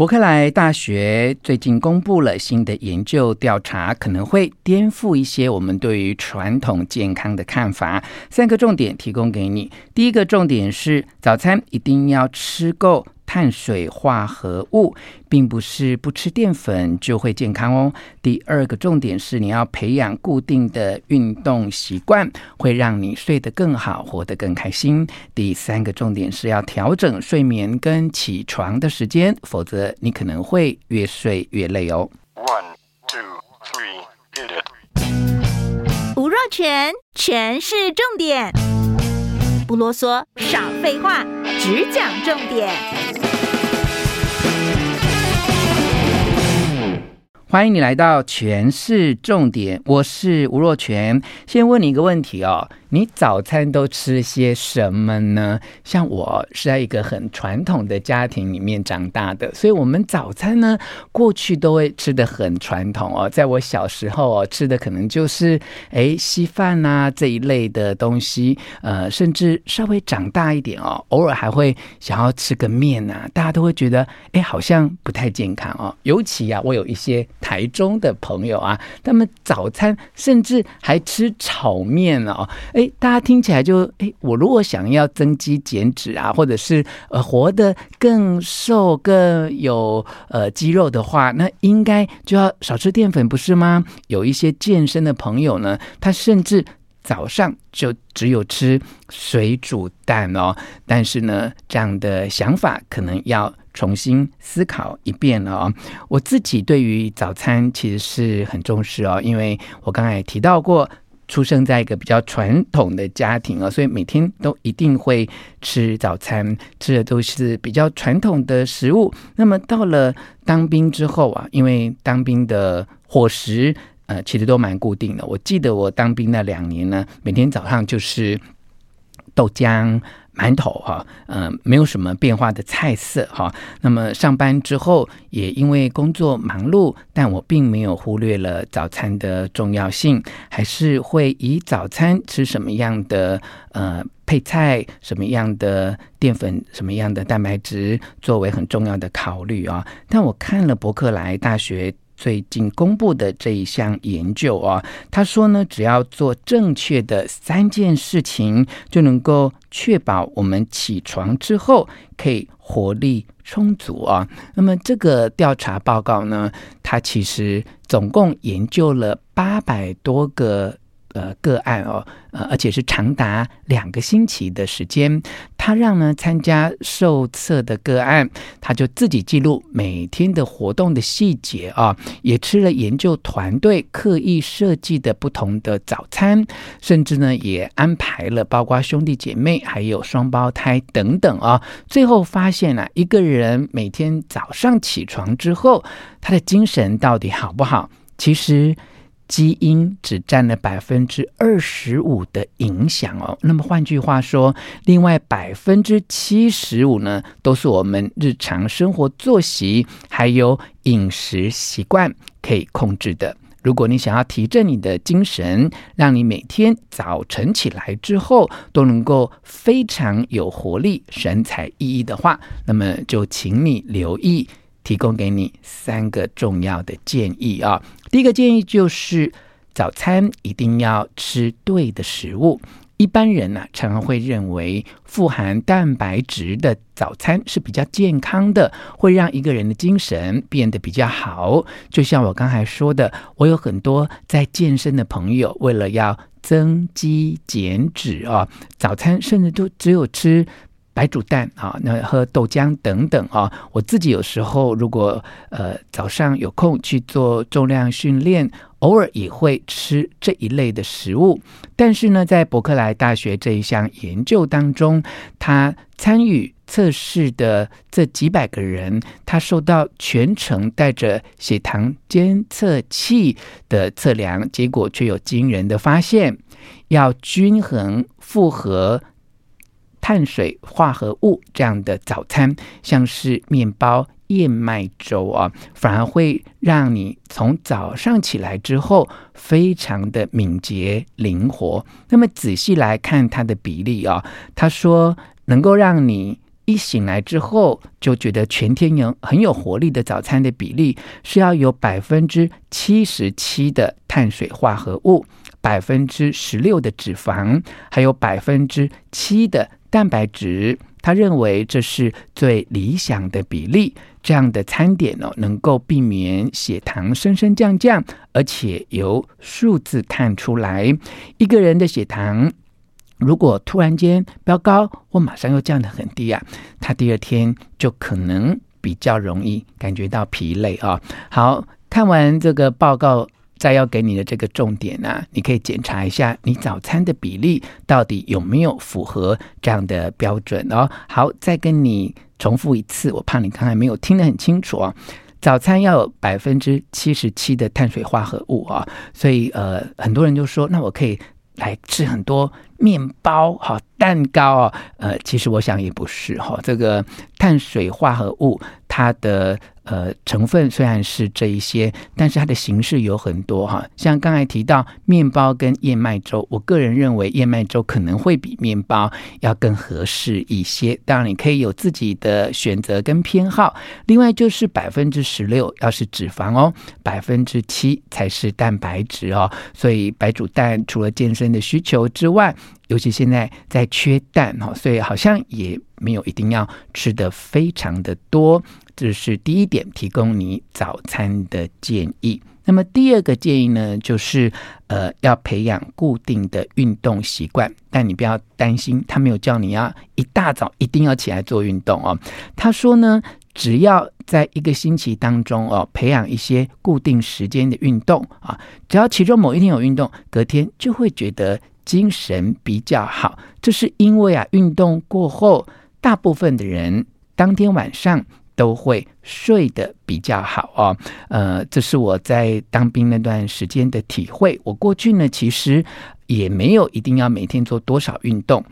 伯克莱大学最近公布了新的研究调查，可能会颠覆一些我们对于传统健康的看法。三个重点提供给你。第一个重点是，早餐一定要吃够。碳水化合物并不是不吃淀粉就会健康哦。第二个重点是你要培养固定的运动习惯，会让你睡得更好，活得更开心。第三个重点是要调整睡眠跟起床的时间，否则你可能会越睡越累哦。One, two, three, hit it. 吴若全，全是重点，不啰嗦，少废话，只讲重点。欢迎你来到全市重点，我是吴若全。先问你一个问题哦。你早餐都吃些什么呢？像我是在一个很传统的家庭里面长大的，所以我们早餐呢，过去都会吃得很传统哦。在我小时候哦，吃的可能就是诶稀饭啊这一类的东西，呃，甚至稍微长大一点哦，偶尔还会想要吃个面啊，大家都会觉得诶好像不太健康哦。尤其啊，我有一些台中的朋友啊，他们早餐甚至还吃炒面哦。大家听起来就哎，我如果想要增肌减脂啊，或者是呃活得更瘦、更有呃肌肉的话，那应该就要少吃淀粉，不是吗？有一些健身的朋友呢，他甚至早上就只有吃水煮蛋哦。但是呢，这样的想法可能要重新思考一遍了哦。我自己对于早餐其实是很重视哦，因为我刚才也提到过。出生在一个比较传统的家庭啊，所以每天都一定会吃早餐，吃的都是比较传统的食物。那么到了当兵之后啊，因为当兵的伙食呃其实都蛮固定的。我记得我当兵那两年呢，每天早上就是豆浆。馒头哈，嗯，没有什么变化的菜色哈。那么上班之后，也因为工作忙碌，但我并没有忽略了早餐的重要性，还是会以早餐吃什么样的呃配菜、什么样的淀粉、什么样的蛋白质作为很重要的考虑啊。但我看了伯克莱大学。最近公布的这一项研究啊，他说呢，只要做正确的三件事情，就能够确保我们起床之后可以活力充足啊。那么这个调查报告呢，它其实总共研究了八百多个。呃，个案哦，呃，而且是长达两个星期的时间。他让呢参加受测的个案，他就自己记录每天的活动的细节啊，也吃了研究团队刻意设计的不同的早餐，甚至呢也安排了包括兄弟姐妹还有双胞胎等等啊。最后发现啊，一个人每天早上起床之后，他的精神到底好不好？其实。基因只占了百分之二十五的影响哦。那么换句话说，另外百分之七十五呢，都是我们日常生活作息还有饮食习惯可以控制的。如果你想要提振你的精神，让你每天早晨起来之后都能够非常有活力、神采奕奕的话，那么就请你留意。提供给你三个重要的建议啊！第一个建议就是早餐一定要吃对的食物。一般人呢、常常会认为富含蛋白质的早餐是比较健康的，会让一个人的精神变得比较好。就像我刚才说的，我有很多在健身的朋友，为了要增肌减脂啊，早餐甚至都只有吃。白煮蛋啊，那喝豆浆等等啊。我自己有时候如果呃早上有空去做重量训练，偶尔也会吃这一类的食物。但是呢，在伯克莱大学这一项研究当中，他参与测试的这几百个人，他受到全程带着血糖监测器的测量，结果却有惊人的发现：要均衡复合。碳水化合物这样的早餐，像是面包、燕麦粥啊，反而会让你从早上起来之后非常的敏捷灵活。那么仔细来看它的比例啊，他说能够让你一醒来之后就觉得全天有很有活力的早餐的比例是要有百分之七十七的碳水化合物，百分之十六的脂肪，还有百分之七的蛋白质。他认为这是最理想的比例，这样的餐点哦，能够避免血糖升升降降，而且由数字看出来，一个人的血糖如果突然间飙高，或马上又降得很低啊，他第二天就可能比较容易感觉到疲累啊、好，看完这个报告。再要给你的这个重点呢、你可以检查一下你早餐的比例到底有没有符合这样的标准哦。好，再跟你重复一次，我怕你刚才没有听得很清楚哦。早餐要有百分之七十七的碳水化合物啊、哦，所以呃，很多人就说，那我可以来吃很多面包、哈蛋糕啊、哦。呃，其实我想也不是哈、哦，这个碳水化合物它的。呃，成分虽然是这一些，但是它的形式有很多哈。像刚才提到面包跟燕麦粥，我个人认为燕麦粥可能会比面包要更合适一些。当然，你可以有自己的选择跟偏好。另外就是百分之十六要是脂肪哦，百分之七才是蛋白质哦。所以白煮蛋除了健身的需求之外，尤其现在在缺蛋哈，所以好像也没有一定要吃得非常的多。这是第一点，提供你早餐的建议。那么第二个建议呢，就是呃，要培养固定的运动习惯。但你不要担心，他没有叫你要一大早一定要起来做运动哦。他说呢，只要在一个星期当中哦，培养一些固定时间的运动啊，只要其中某一天有运动，隔天就会觉得精神比较好。这是因为啊，运动过后，大部分的人当天晚上。都会睡得比较好哦，呃，这是我在当兵那段时间的体会。我过去呢，其实也没有一定要每天做多少运动，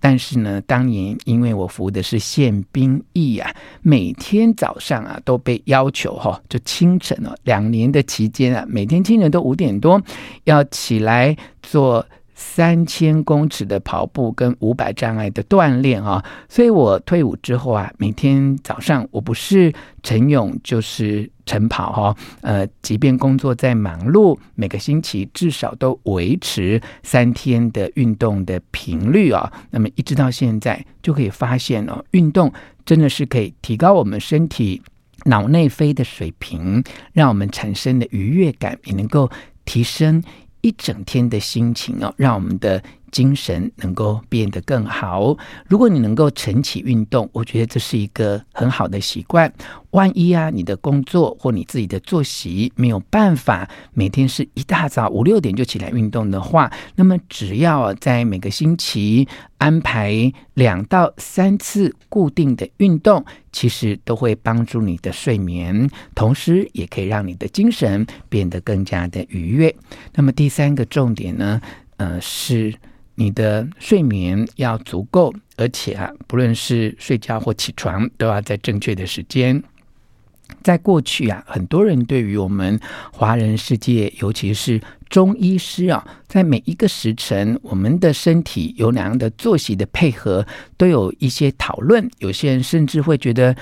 但是呢，当年因为我服的是宪兵役啊，每天早上啊都被要求哈、就清晨哦，两年的期间啊，每天清晨都五点多要起来做。三千公尺的跑步跟五百障碍的锻炼啊，所以我退伍之后啊，每天早上我不是晨泳就是晨跑哈，呃，即便工作再忙碌，每个星期至少都维持三天的运动的频率啊。那么一直到现在，就可以发现哦，运动真的是可以提高我们身体脑内啡的水平，让我们产生的愉悦感也能够提升。一整天的心情哦，让我们的精神能够变得更好。如果你能够晨起运动，我觉得这是一个很好的习惯。万一啊，你的工作或你自己的作息没有办法每天是一大早五六点就起来运动的话，那么只要在每个星期安排两到三次固定的运动，其实都会帮助你的睡眠，同时也可以让你的精神变得更加的愉悦。那么第三个重点呢，呃，是。你的睡眠要足够，而且啊，不论是睡觉或起床，都要在正确的时间。在过去啊，很多人对于我们华人世界，尤其是中医师啊，在每一个时辰，我们的身体有哪样的作息的配合，都有一些讨论。有些人甚至会觉得。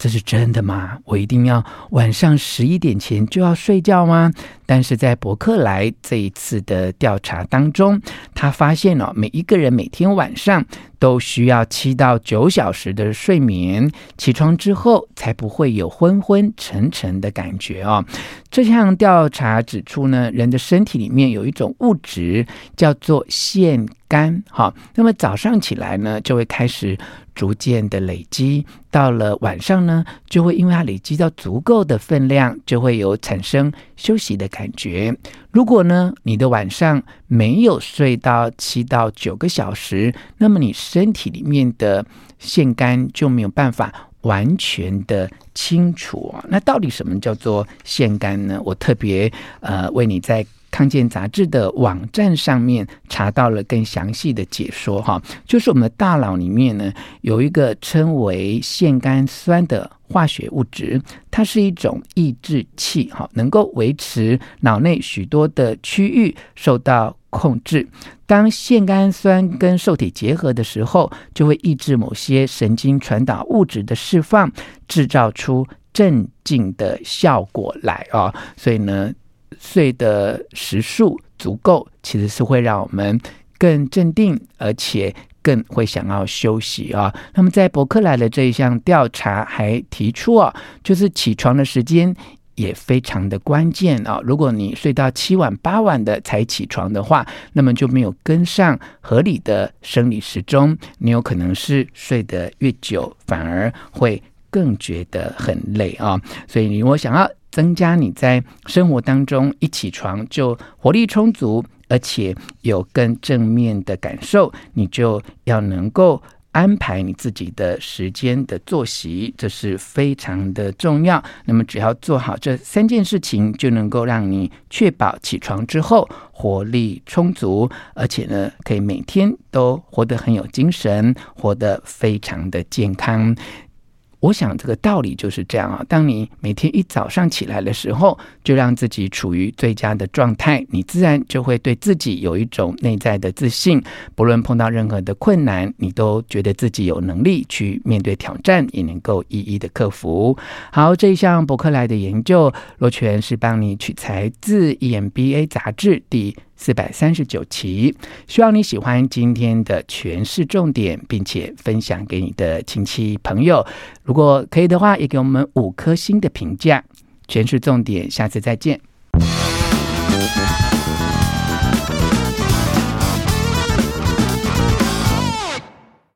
这是真的吗？我一定要晚上十一点前就要睡觉吗？但是在伯克莱这一次的调查当中，他发现哦，每一个人每天晚上都需要七到九小时的睡眠，起床之后才不会有昏昏沉沉的感觉哦。这项调查指出呢，人的身体里面有一种物质叫做腺苷，好，那么早上起来呢，就会开始。逐渐的累积，到了晚上呢，就会因为它累积到足够的分量，就会有产生休息的感感觉。如果呢，你的晚上没有睡到七到九个小时，那么你身体里面的腺苷就没有办法完全的清除。那到底什么叫做腺苷呢？我特别呃为你在康健杂志的网站上面查到了更详细的解说哈，就是我们的大脑里面呢有一个称为腺苷酸的化学物质，它是一种抑制器哈，能够维持脑内许多的区域受到控制。当腺苷酸跟受体结合的时候，就会抑制某些神经传导物质的释放，制造出镇静的效果来啊。所以呢，睡的时数足够，其实是会让我们更镇定，而且。更会想要休息啊。那么，在伯克莱的这一项调查还提出啊，就是起床的时间也非常的关键啊。如果你睡到七晚八晚的才起床的话，那么就没有跟上合理的生理时钟，你有可能是睡得越久，反而会更觉得很累啊。所以，你如果想要增加你在生活当中一起床就活力充足。而且有更正面的感受，你就要能够安排你自己的时间的作息，这是非常的重要。那么，只要做好这三件事情，就能够让你确保起床之后活力充足，而且呢，可以每天都活得很有精神，活得非常的健康。我想这个道理就是这样啊。当你每天一早上起来的时候，就让自己处于最佳的状态，你自然就会对自己有一种内在的自信。不论碰到任何的困难，你都觉得自己有能力去面对挑战，也能够一一的克服。好，这一项伯克莱的研究，若权是帮你取材自 EMBA 杂志第四百三十九期，希望你喜欢今天的诠释重点，并且分享给你的亲戚朋友。如果可以的话，也给我们五颗星的评价。诠释重点，下次再见。